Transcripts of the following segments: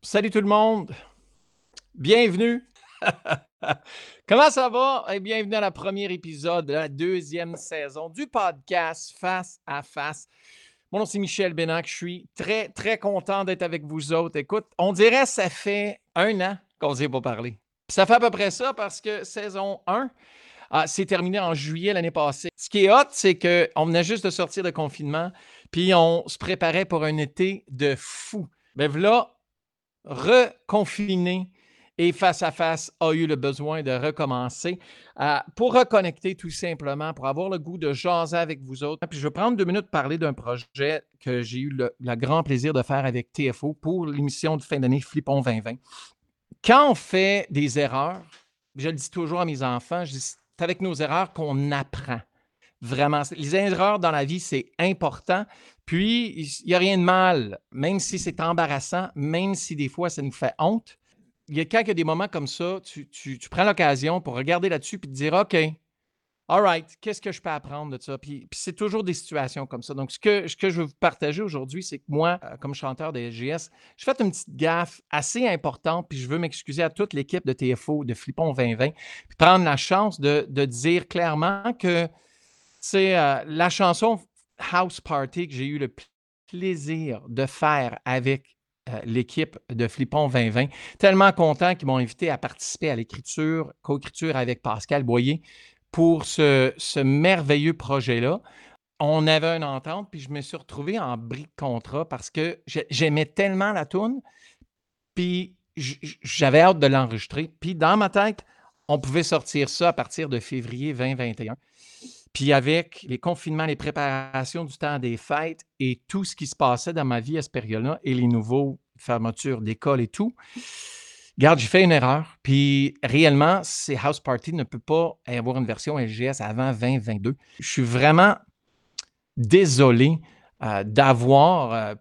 Salut tout le monde. Bienvenue. Comment ça va? Et bienvenue à la premier épisode de la deuxième saison du podcast Face à Face. Mon nom, c'est Michel Bénac. Je suis très, très content d'être avec vous autres. Écoute, on dirait que ça fait un an qu'on ne s'est pas parlé. Ça fait à peu près ça parce que saison 1 ah, s'est terminée en juillet l'année passée. Ce qui est hot, c'est qu'on venait juste de sortir de confinement, puis on se préparait pour un été de fou. Ben voilà, reconfiné et face à face a eu le besoin de recommencer euh, pour reconnecter tout simplement, pour avoir le goût de jaser avec vous autres. Puis je vais prendre deux minutes pour parler d'un projet que j'ai eu le, le grand plaisir de faire avec TFO pour l'émission de fin d'année Flippon 2020 quand on fait des erreurs, je le dis toujours à mes enfants, je dis, c'est avec nos erreurs qu'on apprend. Vraiment. Les erreurs dans la vie, c'est important. Puis, il n'y a rien de mal, même si c'est embarrassant, même si des fois ça nous fait honte. Il y a quand il des moments comme ça, tu, tu prends l'occasion pour regarder là-dessus et te dire OK, All right, qu'est-ce que je peux apprendre de ça? Puis, c'est toujours des situations comme ça. Donc, ce que, je veux vous partager aujourd'hui, c'est que moi, euh, comme chanteur de SGS, je fais une petite gaffe assez importante, puis je veux m'excuser à toute l'équipe de TFO, de Flippon 2020, puis prendre la chance de, dire clairement que c'est euh, la chanson House Party que j'ai eu le plaisir de faire avec euh, l'équipe de Flippon 2020. Tellement content qu'ils m'ont invité à participer à l'écriture, co-écriture avec Pascal Boyer pour ce, merveilleux projet-là. On avait une entente, puis je me suis retrouvé en bris de contrat parce que j'aimais tellement la toune, puis j'avais hâte de l'enregistrer. Puis dans ma tête, on pouvait sortir ça à partir de février 2021. Puis avec les confinements, les préparations du temps des fêtes et tout ce qui se passait dans ma vie à cette période-là et les nouveaux fermetures d'école et tout, Regarde, j'ai fait une erreur. Puis réellement, ces House Party ne peut pas avoir une version LGS avant 2022. Je suis vraiment désolé euh, d'avoir euh,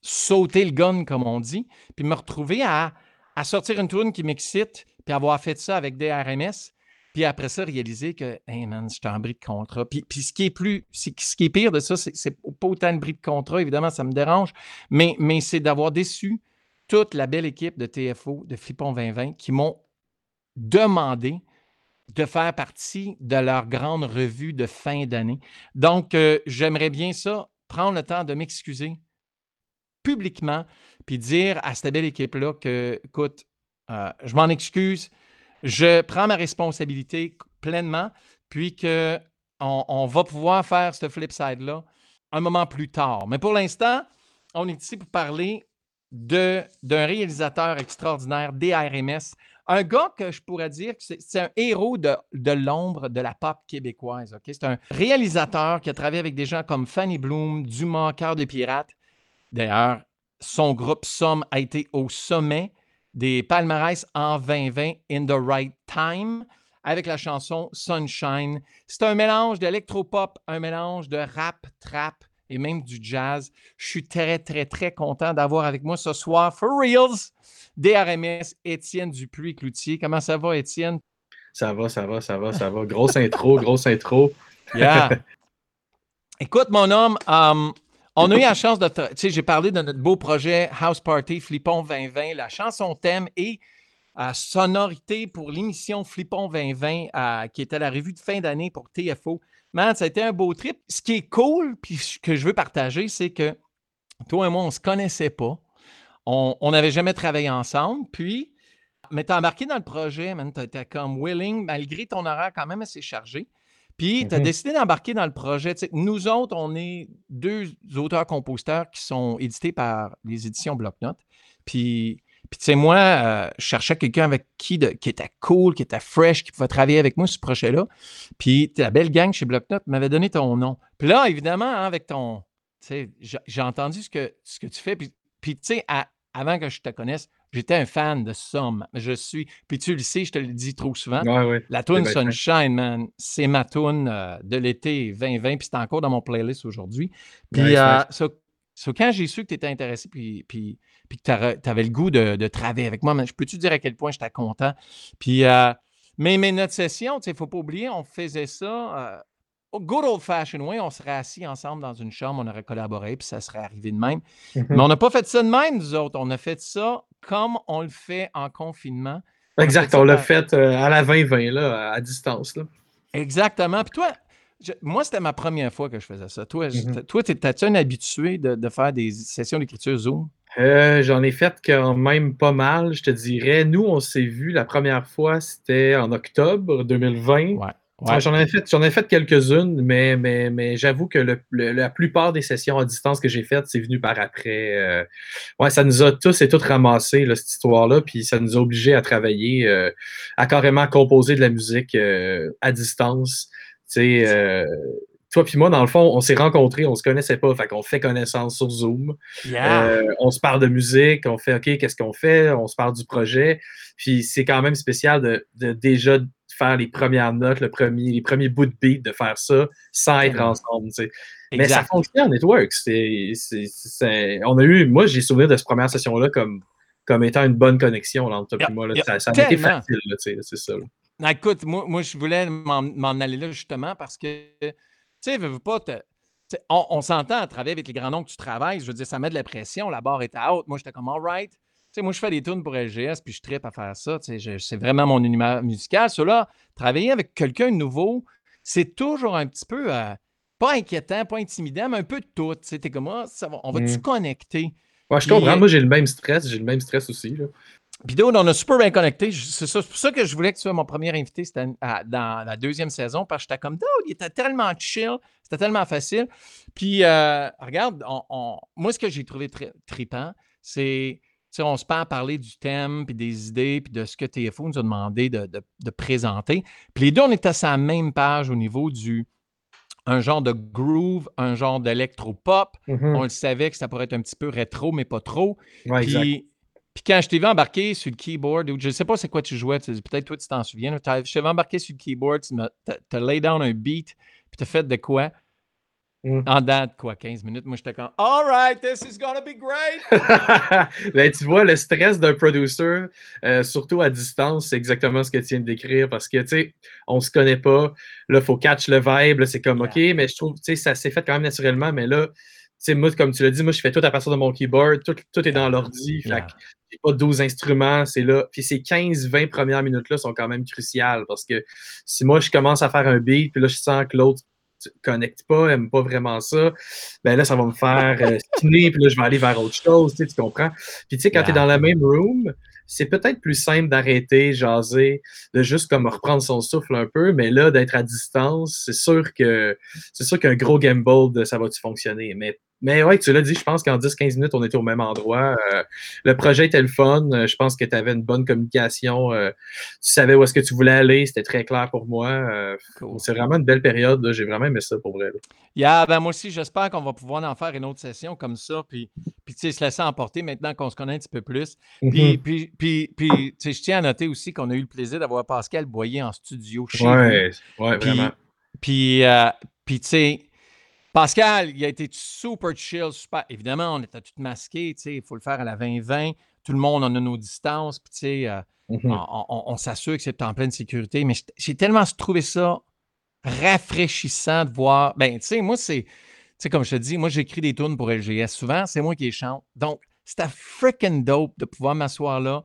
sauté le gun, comme on dit, puis me retrouver à, sortir une tourne qui m'excite, puis avoir fait ça avec des RMS. Puis après ça, réaliser que, hey man, je suis en bris de contrat. Puis, puis ce qui est plus, ce qui est pire de ça, c'est pas autant de bris de contrat, évidemment, ça me dérange, mais, mais c'est d'avoir déçu toute la belle équipe de TFO, de Flippon 2020, qui m'ont demandé de faire partie de leur grande revue de fin d'année. Donc, euh, j'aimerais bien ça, prendre le temps de m'excuser publiquement, puis dire à cette belle équipe-là que, écoute, euh, je m'en excuse, je prends ma responsabilité pleinement, puis qu'on on va pouvoir faire ce flip side-là un moment plus tard. Mais pour l'instant, on est ici pour parler d'un réalisateur extraordinaire, DRMS. Un gars que je pourrais dire que c'est un héros de, l'ombre de la pop québécoise. C'est un réalisateur qui a travaillé avec des gens comme Fanny Bloom, Dumas, Cœur de Pirate. D'ailleurs, son groupe Somme a été au sommet des palmarès en 2020 In the Right Time avec la chanson Sunshine. C'est un mélange d'électropop, un mélange de rap, trap, et même du jazz. Je suis très, très, très content d'avoir avec moi ce soir, for reals, DRMS, Étienne Dupuis-Cloutier. Comment ça va, Étienne? Ça va, ça va, ça va, ça va. Grosse intro, grosse intro. Yeah. Écoute, mon homme, um, on a eu la chance de. Tu sais, j'ai parlé de notre beau projet House Party Flippon 2020, la chanson thème et euh, sonorité pour l'émission Flippon 2020, euh, qui était la revue de fin d'année pour TFO. Man, ça a été un beau trip. Ce qui est cool, puis ce que je veux partager, c'est que toi et moi, on ne se connaissait pas. On n'avait jamais travaillé ensemble. Puis, mais tu as embarqué dans le projet, man. Tu étais comme willing, malgré ton horaire quand même assez chargé. Puis, tu as mm-hmm. décidé d'embarquer dans le projet. nous autres, on est deux auteurs-compositeurs qui sont édités par les éditions Bloc-Notes. Puis, puis, tu sais, moi, euh, je cherchais quelqu'un avec qui, qui était cool, qui était fresh, qui pouvait travailler avec moi sur ce projet-là. Puis, la belle gang chez Blocknote m'avait donné ton nom. Puis là, évidemment, hein, avec ton. Tu sais, j'ai entendu ce que, ce que tu fais. Puis, tu sais, avant que je te connaisse, j'étais un fan de Somme. Je suis. Puis tu le sais, je te le dis trop souvent. La tune Sunshine, man, c'est ma tune euh, de l'été 2020. Puis c'est encore dans mon playlist aujourd'hui. Puis euh, quand j'ai su que tu étais intéressé, puis, puis puis que tu avais le goût de, travailler avec moi. Mais je peux-tu dire à quel point j'étais content? Puis, euh, mais, mais notre session, il ne faut pas oublier, on faisait ça euh, au good old fashioned way, on serait assis ensemble dans une chambre, on aurait collaboré, puis ça serait arrivé de même. Mhm. Mais on n'a pas fait ça de même, nous autres. On a fait ça comme on le fait en confinement. Exact, on l'a fait euh, à la 2020, là, à distance. Là. Exactement. Puis toi, je- moi, c'était ma première fois que je faisais ça. Toi, je- Mhm. toi, t'es-tu un habitué de, de faire des sessions d'écriture Zoom? Euh, J'en ai fait quand même pas mal, je te dirais. Nous, on s'est vu la première fois, c'était en octobre 2020. Ouais. Ah, J'en ai fait, j'en ai fait quelques-unes, mais, mais, mais j'avoue que le- le- la plupart des sessions à distance que j'ai faites, c'est venu par après. Euh, ouais, ça nous a tous et toutes ramassé, là, cette histoire-là, puis ça nous a obligés à travailler, euh, à carrément composer de la musique euh, à distance. Tu sais, euh, toi puis moi, dans le fond, on s'est rencontrés, on se connaissait pas, fait qu'on fait connaissance sur Zoom. Yeah. Euh, on se parle de musique, on fait OK, qu'est-ce qu'on fait? On se parle du projet. Puis c'est quand même spécial de, de déjà faire les premières notes, le premier, les premiers bouts de beat, de faire ça sans être ensemble. Mais ça fonctionne, it works. C'est- c'est- c'est- on a eu, moi, j'ai souvenir de cette première session-là comme, comme étant une bonne connexion là, entre toi et moi. là. ça ça a été facile, c'est ça. là. Ah, Écoute, moi, moi, je voulais m'en aller là justement parce que, sais, veux, veux pas, te- on, on s'entend à travailler avec les grands noms que tu travailles. Je veux dire, ça met de la pression, la barre est haute. Moi, j'étais comme, all right. Moi, je fais des tunes pour LGS, puis je tripe à faire ça. C'est vraiment mon univers musical. Cela, travailler avec quelqu'un de nouveau, c'est toujours un petit peu, euh, pas inquiétant, pas intimidant, mais un peu de tout. Tu comme, ah, ça va, on va-tu Mm. connecter? Ouais, je comprends. Moi, j'ai le même stress. J'ai le même stress aussi. là. Puis dude, on a super bien connecté. C'est ça- c'est pour ça que je voulais que tu sois mon premier invité c'était à- dans la deuxième saison, parce que j'étais comme, dude, il était tellement chill, c'était tellement facile. Puis, euh, regarde, on- on- moi, ce que j'ai trouvé très trippant, c'est, tu sais, on se parle parler du thème, puis des idées, puis de ce que TFO nous a demandé de, de- de présenter. Puis les deux, on était sur la même page au niveau du un genre de groove, un genre d'électro-pop. Mhm. On le savait que ça pourrait être un petit peu rétro, mais pas trop. Ouais, exact. Puis, quand je t'ai vu embarquer sur le keyboard, ou je ne sais pas c'est quoi tu jouais, peut-être toi tu t'en souviens, je t'ai vu embarquer sur le keyboard, tu as lay down un beat, puis tu as fait de quoi? Mm. En date, quoi, 15 minutes. Moi, j'étais comme, All right, this is gonna be great. ben, tu vois, le stress d'un producer, euh, surtout à distance, c'est exactement ce que tu viens de décrire parce que, tu sais, on se connaît pas. Là, il faut catch le vibe. C'est comme, OK, mais je trouve, tu sais, ça s'est fait quand même naturellement. Mais là, sais, moi, comme tu l'as dit, moi, je fais tout à partir de mon keyboard. Tout, tout est dans l'ordi. Fait Yeah. que j'ai pas 12 instruments. C'est là. Puis ces 15-20 premières minutes-là sont quand même cruciales parce que si moi, je commence à faire un beat, puis là, je sens que l'autre ne connecte pas, aime pas vraiment ça, ben là, ça va me faire euh, spinner, puis là, je vais aller vers autre chose, tu sais, tu comprends? Puis tu sais, quand tu es Yeah. dans la même room, c'est peut-être plus simple d'arrêter, jaser, de juste comme reprendre son souffle un peu, mais là, d'être à distance, c'est sûr que c'est sûr qu'un gros gamble, de ça va-tu fonctionner? Mais, mais ouais, tu l'as dit, je pense qu'en 10-15 minutes, on était au même endroit. Euh, le projet était le fun. Euh, Je pense que tu avais une bonne communication. Euh, tu savais où est-ce que tu voulais aller. C'était très clair pour moi. Cool. c'est vraiment une belle période. J'ai vraiment aimé ça pour vrai. là. Yeah, ben moi aussi, j'espère qu'on va pouvoir en faire une autre session comme ça, puis, puis tu sais, se laisser emporter maintenant qu'on se connaît un petit peu plus. Puis, Mhm. puis, puis, puis, tu sais, je tiens à noter aussi qu'on a eu le plaisir d'avoir Pascal Boyer en studio chez nous. Ouais, ouais, Puis, vraiment. puis, puis, tu sais, Pascal, il a été super chill, super. Évidemment, on était tous masqués, tu sais, il faut le faire à la 20-20. Tout le monde, on a nos distances, puis, tu sais, euh, Mhm. on, on- on s'assure que c'est en pleine sécurité. Mais j'ai- j'ai tellement trouvé ça rafraîchissant de voir. Ben, tu sais, moi, c'est. Tu sais, comme je te dis, moi, j'écris des tunes pour LGS. Souvent, c'est moi qui les chante. Donc, c'était freaking dope de pouvoir m'asseoir là.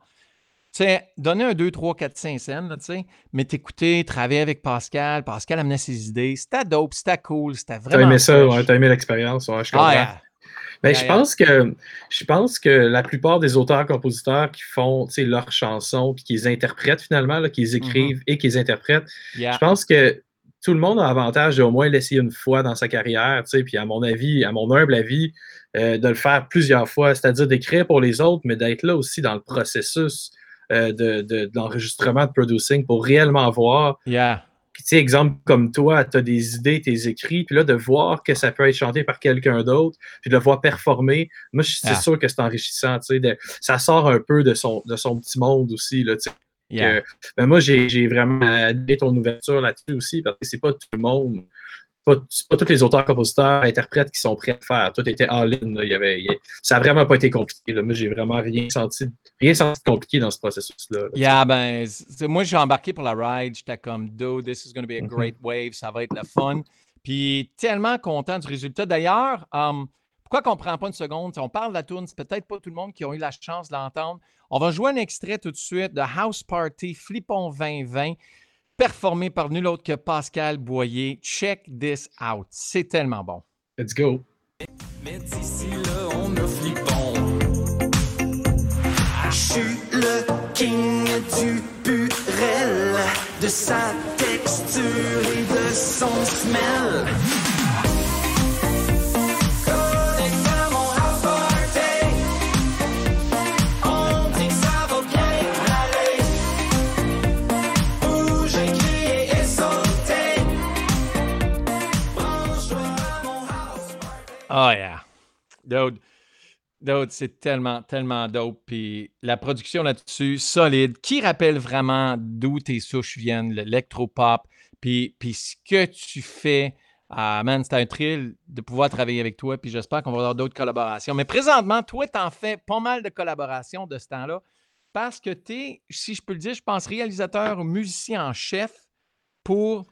Tu sais, donner un 2, 3, 4, 5 scènes, tu sais, mais t'écouter, travailler avec Pascal. Pascal amenait ses idées. C'était dope, c'était cool, c'était T'as vraiment. aimé ça, ouais, t'as aimé l'expérience, ouais, je comprends. Ah, yeah. Ben, Yeah, je, yeah. pense que, je pense que la plupart des auteurs-compositeurs qui font leurs chansons puis qui les interprètent finalement, là, qui les écrivent et qui les interprètent, je pense que tout le monde a avantage d'au moins l'essayer une fois dans sa carrière, tu sais, puis à mon avis, à mon humble avis, euh, de le faire plusieurs fois, c'est-à-dire d'écrire pour les autres, mais d'être là aussi dans le processus euh, de, de- de l'enregistrement, de producing, pour réellement voir Yeah. tu sais, exemple comme toi, tu as des idées, tes écrits, puis là, de voir que ça peut être chanté par quelqu'un d'autre, puis de le voir performer, moi, je- c'est Ah. sûr que c'est enrichissant, tu sais. de- Ça sort un peu de son, de son petit monde aussi, là, tu sais. Yeah. que- ben, moi, j'ai vraiment admiré ton ouverture là-dessus aussi, parce que c'est pas tout le monde, pas, c'est pas tous les auteurs, compositeurs, interprètes qui sont prêts à faire. Toi, t'étais en ligne, il y avait, il ça a vraiment pas été compliqué, là. Moi, j'ai vraiment rien senti, rien senti de compliqué dans ce processus-là. là. Yeah, ben, moi, j'ai embarqué pour la ride. J'étais comme, dude, this is going to be a Mhm. great wave. Ça va être le fun. Puis tellement content du résultat. D'ailleurs, um, pourquoi qu'on ne prend pas une seconde? Si on parle de la tune, c'est peut-être pas tout le monde qui a eu la chance de l'entendre. On va jouer un extrait tout de suite de House Party Flippon 2020, performé par nul autre que Pascal Boyer. Check this out. C'est tellement bon. Let's go. Mais d'ici là, on a flippon. Je suis le king du purel, de sa texture et de son smell. Oh yeah. Dude, dude, c'est tellement, tellement dope. Puis la production là-dessus, solide, qui rappelle vraiment d'où tes souches viennent, l'électropop? Puis, puis ce que tu fais, ah man, c'est un thrill de pouvoir travailler avec toi. Puis j'espère qu'on va avoir d'autres collaborations. Mais présentement, toi, tu en fais pas mal de collaborations de ce temps-là. Parce que tu es, si je peux le dire, je pense réalisateur ou musicien en chef pour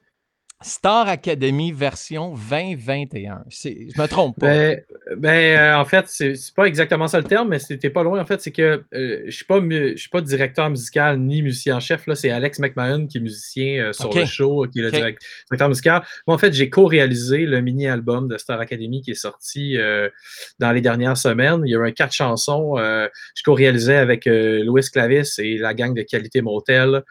Star Academy version 2021. C'est- Je me trompe pas. Ben, ben, euh, en fait, c'est pas exactement ça le terme, mais c'était pas loin. En fait, c'est que euh, je suis pas je suis pas directeur musical ni musicien en chef. Là, c'est Alex McMahon qui est musicien euh, sur le show, qui est le direct- directeur musical. Moi, en fait, j'ai co-réalisé le mini-album de Star Academy qui est sorti dans les dernières semaines. Il y a eu un quatre chansons. je co-réalisais avec Louis Clavis et la gang de Qualité Motel,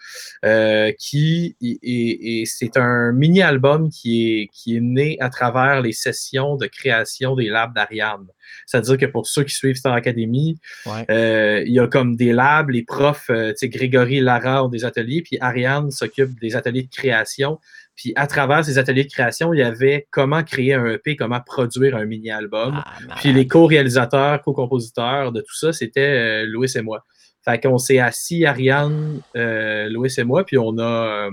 qui et, et- et c'est un mini-album qui est, qui est né à travers les sessions de création des labs d'Ariane. C'est-à-dire que pour ceux qui suivent Star Academy, Ouais. euh, il y a comme des labs, les profs, euh, tu sais, Grégory Lara ont des ateliers, puis Ariane s'occupe des ateliers de création. Puis à travers ces ateliers de création, il y avait comment créer un EP, comment produire un mini-album. Ah, Puis les co-réalisateurs, co-compositeurs de tout ça, c'était euh, Louis et moi. Fait qu'on s'est assis, Ariane, Louis et moi, puis on a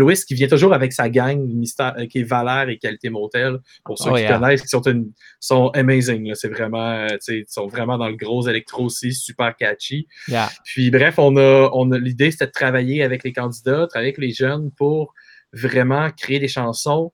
Louis qui vient toujours avec sa gang, mystère, euh, qui est Valère et Qualité Motel, pour ceux Oh, qui yeah. connaissent, qui sont, une- sont amazing. C'est vraiment, euh, ils sont vraiment dans le gros électro aussi, super catchy. yeah. Puis bref, on a, on a l'idée, c'était de travailler avec les candidats, travailler avec les jeunes pour vraiment créer des chansons.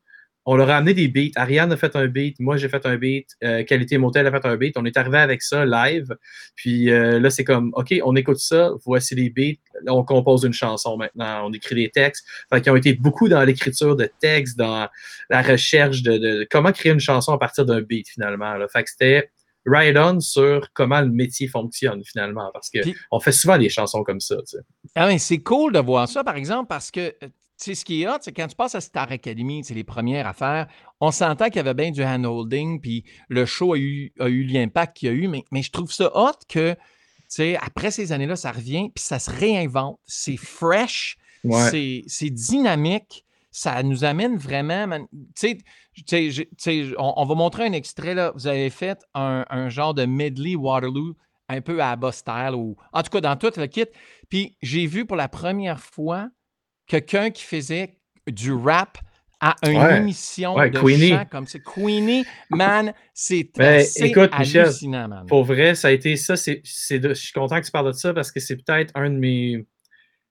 On leur a amené des beats. Ariane a fait un beat, moi j'ai fait un beat, euh, Qualité Motel a fait un beat. On est arrivé avec ça live. Puis euh, là, c'est comme, OK, on écoute ça, voici les beats. Là, on compose une chanson maintenant, on écrit des textes. Fait qu'ils ont été beaucoup dans l'écriture de textes, dans la recherche de, de comment créer une chanson à partir d'un beat finalement. là. Fait que c'était ride on sur comment le métier fonctionne finalement. Parce que Puis- on fait souvent des chansons comme ça. tu sais. Ah oui, c'est cool de voir ça, par exemple, parce que, sais, ce qui est hot, c'est quand tu passes à Star Academy, c'est les premières affaires, on s'entend qu'il y avait bien du hand-holding, puis le show a eu, a eu l'impact qu'il y a eu, mais, mais je trouve ça hot que, tu sais, après ces années-là, ça revient, puis ça se réinvente. C'est fresh, Ouais. c'est c'est dynamique, ça nous amène vraiment. man- Tu sais, tu sais, je- tu sais, on, on va montrer un extrait. Là. Vous avez fait un, un genre de medley Waterloo, un peu à bas style, ou en tout cas dans tout le kit. Puis j'ai vu pour la première fois quelqu'un qui faisait du rap à une Ouais. émission Ouais, de Queenie. chant comme ça. Queenie, man, c'est Ben, écoute, Michel, man. Pour vrai, ça a été ça. c'est c'est je suis content que tu parles de ça parce que c'est peut-être un de mes.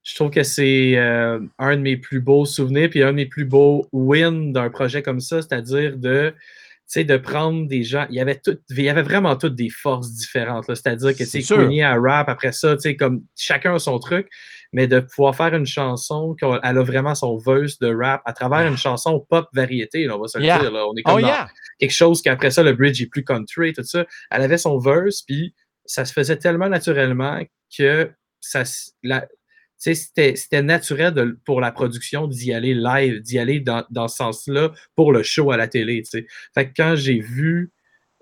Je trouve que c'est euh, un de mes plus beaux souvenirs puis un de mes plus beaux wins d'un projet comme ça, c'est-à-dire de, de prendre des gens. Il y avait, tout, il y avait vraiment toutes des forces différentes. C'est-à-dire que C'est. Queenie à rap, après ça, tu sais, comme chacun a son truc, mais de pouvoir faire une chanson, qu'elle a vraiment son verse de rap à travers une chanson pop variété, là, on va se le Yeah. dire. là. On est comme Oh dans- yeah! quelque chose qu'après ça, le bridge est plus country, tout ça. Elle avait son verse, puis ça se faisait tellement naturellement que ça, la- c'était c'était naturel de- pour la production d'y aller live, d'y aller dans, dans ce sens-là pour le show à la télé. Fait que quand j'ai vu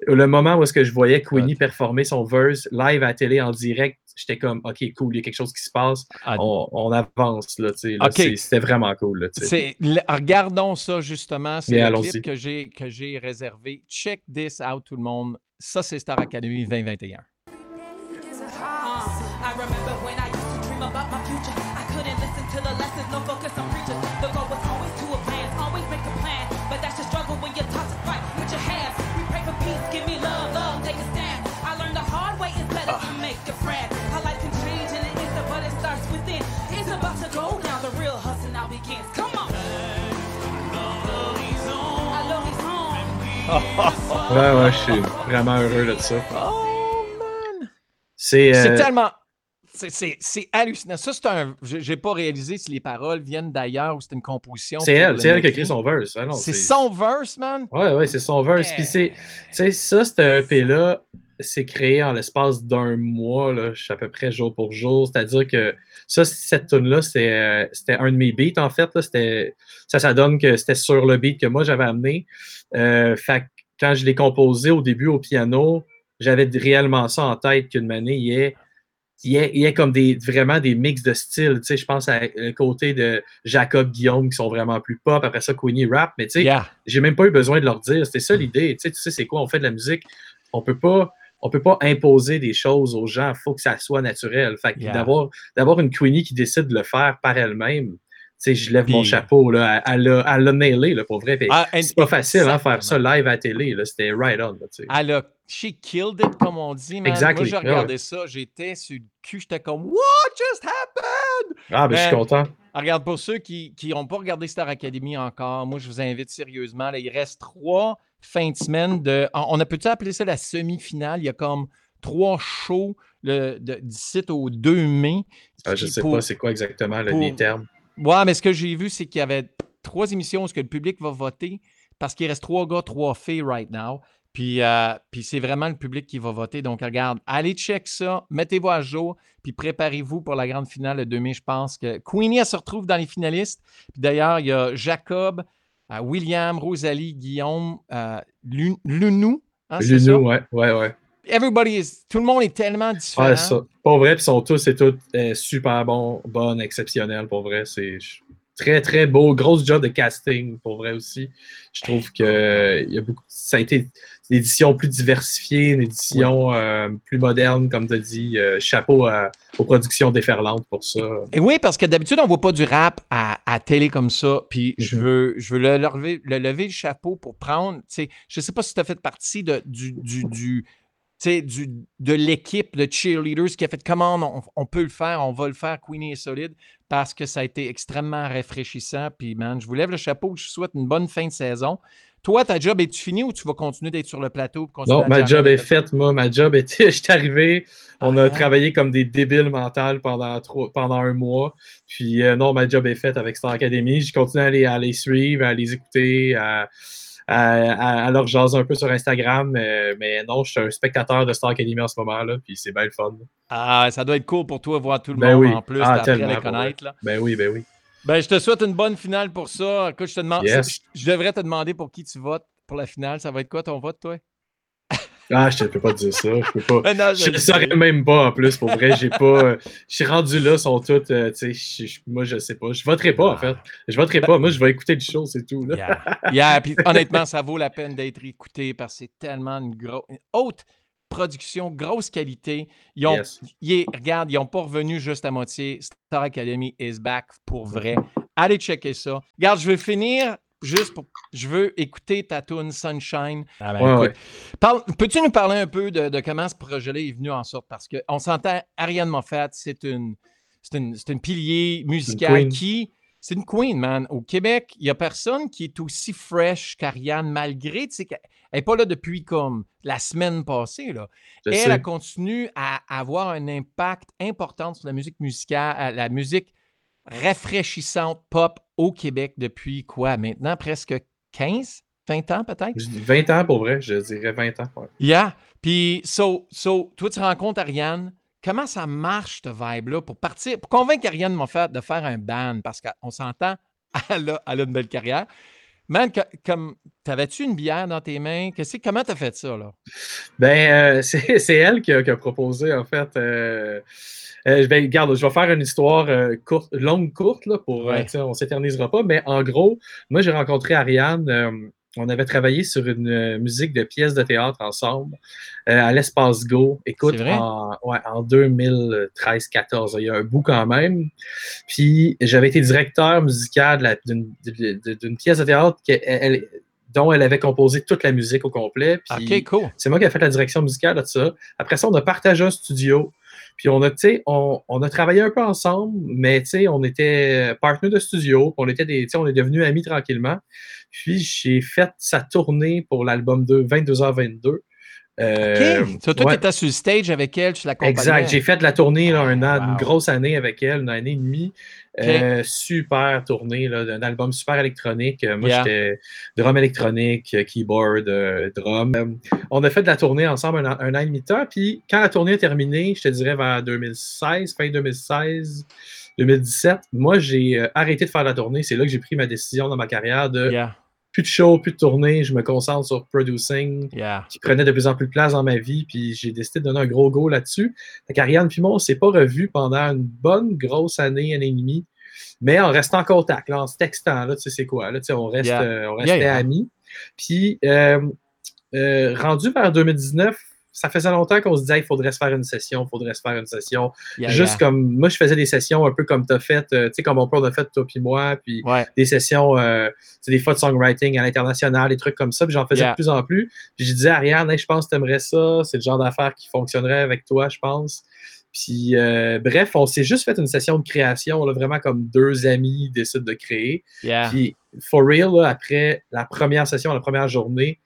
le moment où est-ce que je voyais Queenie performer son verse live à la télé en direct, j'étais comme, OK, cool, il y a quelque chose qui se passe, Ah, on, on avance, là, là, OK. c'est- C'était vraiment cool, là, regardons ça justement. C'est le clip que j'ai réservé. Check this out, tout le monde. Ça, c'est Star Academy 2021. Ouais, ouais, je suis vraiment heureux de ça. Oh, man! C'est. Euh, tellement. c'est- hallucinant. Ça, c'est un. j'ai- pas réalisé si les paroles viennent d'ailleurs ou c'est une composition. C'est elle, le c'est elle qui a écrit son verse. Ah C'est son verse, man? Ouais, ouais, c'est son verse. Puis c'est, tu sais, ça, cet EP-là, c'est créé en l'espace d'un mois, là, à peu près jour pour jour. C'est-à-dire que ça, cette tune-là, c'était, euh, c'était un de mes beats, en fait. Là, ça, ça donne que c'était sur le beat que moi, j'avais amené. Euh, fait que quand je l'ai composé au début au piano, j'avais réellement ça en tête qu'une année, il y ait il y a, il y a comme des, vraiment des mix de styles. Tu sais, je pense à le côté de Jacob Guillaume qui sont vraiment plus pop. Après ça, Queenie rap. Mais tu sais, Yeah. j'ai même pas eu besoin de leur dire. C'était ça l'idée. Tu sais, tu sais, c'est quoi? On fait de la musique. On peut pas. On peut pas imposer des choses aux gens. Il faut que ça soit naturel. Fait Yeah. d'avoir, d'avoir une Queenie qui décide de le faire par elle-même, tu sais, je lève mon chapeau. Là. Elle l'a nailé, là, pour vrai. Ah, c'est pas facile, hein, faire ça live à la télé. C'était right on. là. Elle a she killed it, comme on dit, man. Exactly. Moi, j'ai Ouais, regardé ça, j'étais sur le cul, j'étais comme What just happened? Ah, ben, je suis Ben, content. Ah, Regarde, pour ceux qui n'ont pas regardé Star Academy encore, moi, je vous invite sérieusement. Là, il reste trois fins de semaine de. On a peut-être appeler ça la semi-finale? Il y a comme trois shows le, de- d'ici au 2 mai. Ah, je qui- sais pour- pas c'est quoi exactement là, pour- les termes. Ouais, mais ce que j'ai vu, c'est qu'il y avait trois émissions où ce que le public va voter parce qu'il reste trois gars, trois filles right now. Puis, euh, puis c'est vraiment le public qui va voter. Donc, regarde, allez check ça, mettez-vous à jour, puis préparez-vous pour la grande finale le 2 mai. Je pense que Queenie, elle se retrouve dans les finalistes. Puis d'ailleurs, il y a Jacob, euh, William, Rosalie, Guillaume, euh, Lu- Lunou. hein? Lunou, ouais, ouais, ouais. Everybody is- tout le monde est tellement différent. Ouais, ça. Pour vrai, ils sont tous et toutes euh, super bons, bonnes, exceptionnels, pour vrai. C'est très, très beau. Grosse job de casting, pour vrai aussi. Je trouve que euh, il y a beaucoup, ça a été une édition plus diversifiée, une édition euh, plus moderne, comme tu as dit. Euh, chapeau à- aux productions déferlantes pour ça. Et oui, parce que d'habitude, on ne voit pas du rap à, à télé comme ça. Puis je Mhm. veux, je veux le, lever, le lever le chapeau pour prendre. Je ne sais pas si tu as fait partie de, du, du, du, du- de l'équipe de cheerleaders qui a fait comment on, on peut le faire, on va le faire, Queenie est solide, parce que ça a été extrêmement rafraîchissant. Puis, man, je vous lève le chapeau, je vous souhaite une bonne fin de saison. Toi, ta job, est-tu fini ou tu vas continuer d'être sur le plateau? Non, ma job est faite, moi. Ma job était. Je suis arrivé, on a Ah. travaillé comme des débiles mentales pendant, trois, pendant un mois. Puis euh, non, ma job est faite avec Star Academy. Je continue à les, à les suivre, à les écouter, à, à, à- à leur jaser un peu sur Instagram. euh, mais non, je suis un spectateur de Star Academy en ce moment, là. Puis c'est bien le fun. Ah, ça doit être cool pour toi, voir tout le Ben monde oui. en plus, Ah, tellement, les connaître. Là. Ben oui, ben oui. Ben, je te souhaite une bonne finale pour ça. Écoute, je te demande. Yes. Je, je devrais te demander pour qui tu votes pour la finale. Ça va être quoi ton vote, toi? Ah, je ne peux pas dire ça. Je peux pas. Non, Je le ne saurais même pas en plus, pour vrai. J'ai pas. euh, Je suis rendu là, sont toutes. euh, moi, je sais pas. Je voterai pas, en fait. Je voterai pas. Moi, je vais écouter le show, c'est tout. Là. Yeah. Yeah, puis honnêtement, ça vaut la peine d'être écouté parce que c'est tellement une, gros, une haute production, grosse qualité. Ils ont, Yes. ils est- regarde, ils n'ont pas revenu juste à moitié. Star Academy is back pour vrai. Allez checker ça. Regarde, je veux finir juste pour. Je veux écouter ta tune Sunshine. Ah ben, Ouais, ouais. Peux-tu nous parler un peu de, de comment ce projet-là est venu en sorte? Parce qu'on s'entend, Ariane Moffat, c'est une, c'est une, c'est une pilier musicale queen. qui. C'est une queen, man. Au Québec, il n'y a personne qui est aussi fresh qu'Ariane, malgré, tu sais, qu'elle n'est pas là depuis comme la semaine passée, là. Je elle, sais. elle continue à avoir un impact important sur la musique musicale, la musique rafraîchissante pop au Québec depuis quoi? Maintenant, presque 15, 20 ans peut-être? Je dis 20 ans pour vrai, je dirais 20 ans. ouais. Yeah. Puis, so, so, toi, tu rencontres Ariane. Comment ça marche, ce vibe-là, pour partir, pour convaincre Ariane Moffat de faire un band? Parce qu'on s'entend, elle a, elle a une belle carrière. Man, que- comme, t'avais-tu une bière dans tes mains? Qu'est-ce comment t'as fait ça, là? Ben, euh, c'est c'est elle qui a, qui a proposé, en fait. euh, euh, ben, regarde, je vais faire une histoire courte, longue, courte, là, pour. Ouais. on s'éternisera pas, mais en gros, moi, j'ai rencontré Ariane. On avait travaillé sur une euh, musique de pièce de théâtre ensemble euh, à l'Espace Go. Écoute, en, ouais, en 2013-14, il y a un bout quand même. Puis j'avais été directeur musical d'une pièce de théâtre elle- dont elle avait composé toute la musique au complet. Puis OK, cool. c'est moi qui ai fait la direction musicale de ça. Après ça, on a partagé un studio. Puis on a, on, on a travaillé un peu ensemble, mais on était partenaires de studio, on était des, on est devenus amis tranquillement. Puis j'ai fait sa tournée pour l'album 2, 22h22. Euh, toi ouais. qui étais sur le stage avec elle, tu l'accompagnais. Exact. J'ai fait la tournée là, un an, Wow. une grosse année avec elle, une année et demie. Euh, super tournée, là, d'un album super électronique. Euh, Moi, Yeah. j'étais drum électronique, keyboard, euh, drum. On a fait de la tournée ensemble un, an- un an et demi de temps. Puis quand la tournée est terminée, je te dirais vers 2016, fin 2016, 2017, moi, j'ai arrêté de faire la tournée. C'est là que j'ai pris ma décision dans ma carrière de Yeah, plus de show, plus de tournée. Je me concentre sur producing yeah. qui prenait de plus en plus de place dans ma vie, puis j'ai décidé de donner un gros go là-dessus. Fait qu'Ariane puis moi, on s'est pas revus pendant une bonne grosse année, année et demie, mais on reste en contact, là, en se textant, là, tu sais c'est quoi, là, tu sais, on, reste, Yeah. euh, on restait yeah. amis. Puis, euh, euh, rendu vers 2019, ça faisait longtemps qu'on se disait, il faudrait se faire une session, il faudrait se faire une session. yeah, Juste yeah. comme, moi, je faisais des sessions un peu comme tu as fait, euh, tu sais, comme on peut, on a fait toi puis moi, puis Ouais, des sessions, euh, tu sais, des fois de songwriting à l'international, des trucs comme ça. Puis j'en faisais Yeah. de plus en plus. Puis je disais, Ariane, hey, je pense que tu aimerais ça. C'est le genre d'affaire qui fonctionnerait avec toi, je pense. Puis euh, bref, on s'est juste fait une session de création, là, vraiment comme deux amis décident de créer. yeah. Puis for real, là, après la première session, la première journée,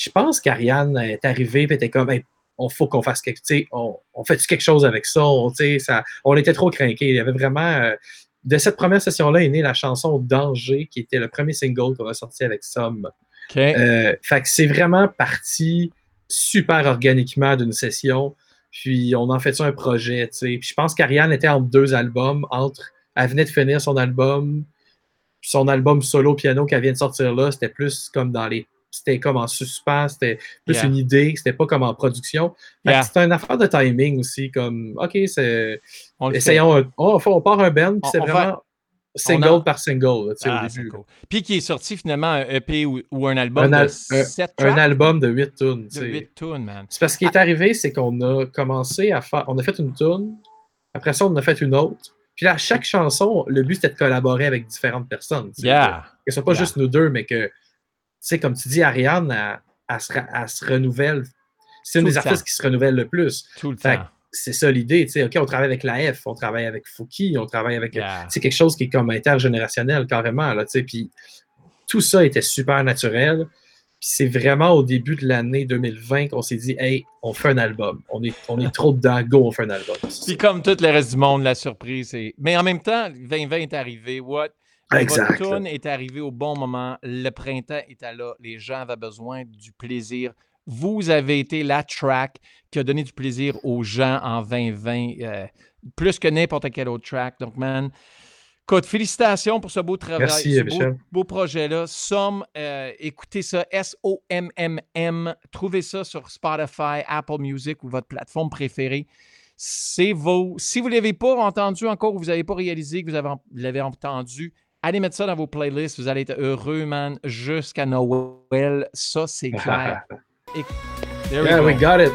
je pense qu'Ariane est arrivée et était comme, Hey, on faut qu'on fasse quelque chose. On, on fait quelque chose avec ça? On, ça. était trop craqués. Il y avait vraiment. euh, de cette première session-là est née la chanson Danger, qui était le premier single qu'on a sorti avec Somme. Euh, fait que c'est vraiment parti super organiquement d'une session. Puis on en fait ça un projet, tu sais. Puis je pense qu'Ariane était entre deux albums, entre. Elle venait de finir son album, son album solo piano qu'elle vient de sortir là, c'était plus comme dans les. C'était comme en suspens, c'était plus Yeah. une idée, c'était pas comme en production. Yeah. C'était une affaire de timing aussi, comme OK, c'est. Essayons un. Oh, on part un band, puis c'est vraiment single a- par single, tu sais, Ah, au c'est début. cool. Puis qui est sorti finalement un EP ou, ou un album Un al- de un- 7 Un tracks, album de 8 tunes. tu de sais. 8 tunes, man. C'est parce qu'il est arrivé, c'est qu'on a commencé à faire. On a fait une tune, après ça, on a fait une autre. Puis là, à chaque chanson, le but c'était de collaborer avec différentes personnes. Yeah. Que ce soit pas Yeah. juste nous deux, mais que, sais, comme tu dis, Ariane, elle, elle se, ra- elle se renouvelle. C'est une des artistes temps. qui se renouvelle le plus. Tout le Fait temps. c'est ça l'idée. tu sais. OK, on travaille avec la F, on travaille avec Fouki, on travaille avec. Yeah. C'est quelque chose qui est comme intergénérationnel, carrément. Là, tu sais. puis tout ça était super naturel. Puis c'est vraiment au début de l'année 2020 qu'on s'est dit, hey, on fait un album. On est, on est trop dedans, go, on fait un album. C'est Puis comme tout le reste du monde, la surprise est. Mais en même temps, 2020 est arrivé. What? Exact. Votre tune est arrivé au bon moment. Le printemps était là. Les gens avaient besoin du plaisir. Vous avez été la track qui a donné du plaisir aux gens en 2020, euh, plus que n'importe quel autre track. Donc, man, écoute, félicitations pour ce beau travail, Merci, ce beau, Michel. beau projet-là. Somme, euh, écoutez ça, S-O-M-M-M. Trouvez ça sur Spotify, Apple Music ou votre plateforme préférée. C'est vos. Si vous ne l'avez pas entendu encore ou vous n'avez pas réalisé que vous l'avez entendu, allez mettre ça dans vos playlists. Vous allez être heureux, man, jusqu'à Noël. Ça, c'est clair. There we Yeah, go. we got it.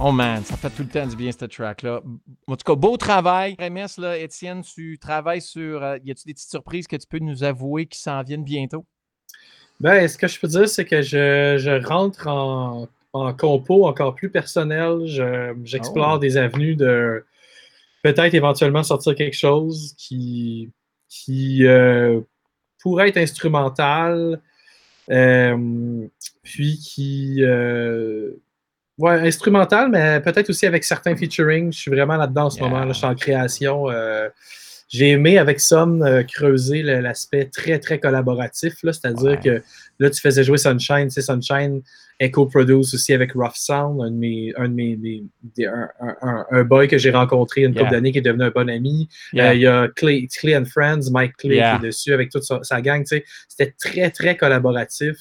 Oh man, ça fait tout le temps du bien cette track-là. En tout cas, beau travail. MS, là, Étienne, tu travailles sur. euh, y a-tu des petites surprises que tu peux nous avouer qui s'en viennent bientôt? Ben, ce que je peux dire, c'est que je, je rentre en, en compo encore plus personnel. Je- J'explore Oh. des avenues de peut-être éventuellement sortir quelque chose qui, qui euh, pourrait être instrumental, euh, puis qui. euh, ouais, instrumental, mais peut-être aussi avec certains featuring. Je suis vraiment là-dedans en ce Yeah. moment. Là, je suis en création. euh, j'ai aimé avec Somme euh, creuser l'aspect très, très collaboratif. C'est-à-dire Ouais. que là, tu faisais jouer Sunshine. Tu sais, Sunshine co-produce aussi avec Rough Sound, un de mes, un, de mes, des- des- un, un- un- boy que j'ai rencontré une Yeah. couple d'années qui est devenu un bon ami. Yeah. Euh, il y a Clay, Clay and Friends, Mike Clay qui est dessus avec toute sa, sa gang. tu sais. C'était très, très collaboratif.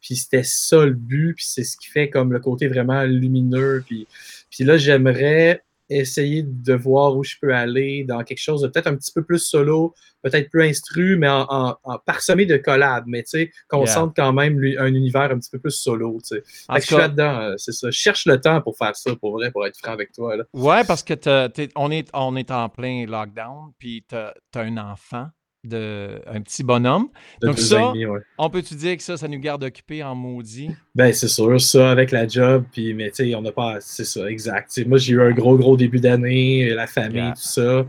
Puis c'était ça le but. Puis c'est ce qui fait comme le côté vraiment lumineux. Puis, puis là, j'aimerais essayer de voir où je peux aller dans quelque chose de peut-être un petit peu plus solo, peut-être plus instru, mais en, en- en parsemé de collabs, mais tu sais, qu'on Yeah. sente quand même lui, un univers un petit peu plus solo, tu sais. Fait que je suis là-dedans, euh, c'est ça. Je cherche le temps pour faire ça, pour vrai, pour être franc avec toi. Là. Ouais, parce que t'es- on, est, on est en plein lockdown, puis tu as, un enfant, de, un petit bonhomme. De Donc ça- demi, ouais. On peut-tu dire que ça, ça nous garde occupés en maudit? Ben, c'est sûr, ça, avec la job, puis, mais tu sais, on n'a pas. C'est ça, exact. Moi, j'ai eu un gros, gros début d'année, la famille, Yeah. tout ça.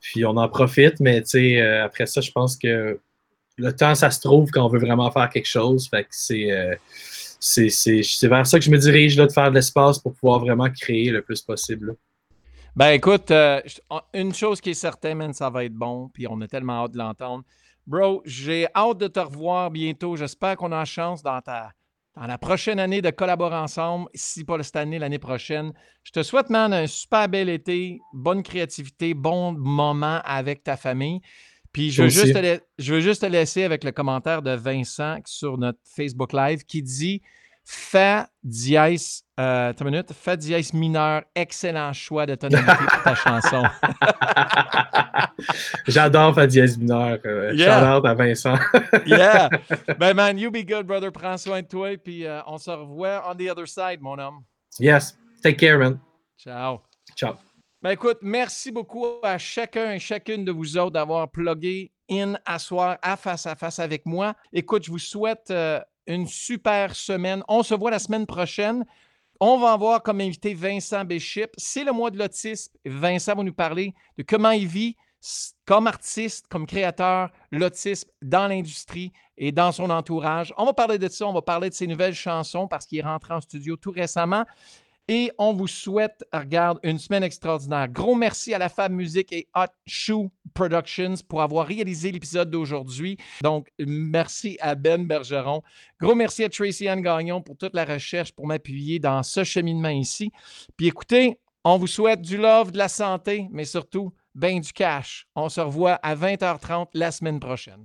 Puis, on en profite, mais tu sais, euh, après ça, je pense que le temps, ça se trouve quand on veut vraiment faire quelque chose. Fait que c'est. euh, c'est, vers ça que je me dirige, là, de faire de l'espace pour pouvoir vraiment créer le plus possible. là. Ben écoute, euh, une chose qui est certaine, man, ça va être bon, puis on a tellement hâte de l'entendre. Bro, j'ai hâte de te revoir bientôt. J'espère qu'on a la chance dans ta dans la prochaine année de collaborer ensemble, si pas cette année, l'année prochaine. Je te souhaite, man, un super bel été, bonne créativité, bon moment avec ta famille. Puis je Toi veux, juste aussi. te, la- je veux juste te laisser avec le commentaire de Vincent sur notre Facebook Live qui dit Fa dièse, euh, une minute, Fa dièse mineur, excellent choix de tonalité pour ta chanson. J'adore faire dièse mineur. Euh, Yeah. à Vincent. Yeah! Ben man, you be good, brother. Prends soin de toi, puis euh, on se revoit on the other side, mon homme. yes. Take care, man. Ciao. Ciao. Ben écoute, merci beaucoup à chacun et chacune de vous autres d'avoir plugué in à soir à face à face avec moi. Écoute, je vous souhaite euh, une super semaine. On se voit la semaine prochaine. On va avoir comme invité Vincent Béchip. C'est le mois de l'autisme. Vincent va nous parler de comment il vit comme artiste, comme créateur, l'autisme dans l'industrie et dans son entourage. On va parler de ça. On va parler de ses nouvelles chansons parce qu'il est rentré en studio tout récemment. Et on vous souhaite, regarde, une semaine extraordinaire. Gros merci à la Fab Music et Hot Shoe Productions pour avoir réalisé l'épisode d'aujourd'hui. Donc, merci à Ben Bergeron. Gros merci à Tracy Anne Gagnon pour toute la recherche, pour m'appuyer dans ce cheminement ici. Puis écoutez, on vous souhaite du love, de la santé, mais surtout, ben du cash. On se revoit à 20h30 la semaine prochaine.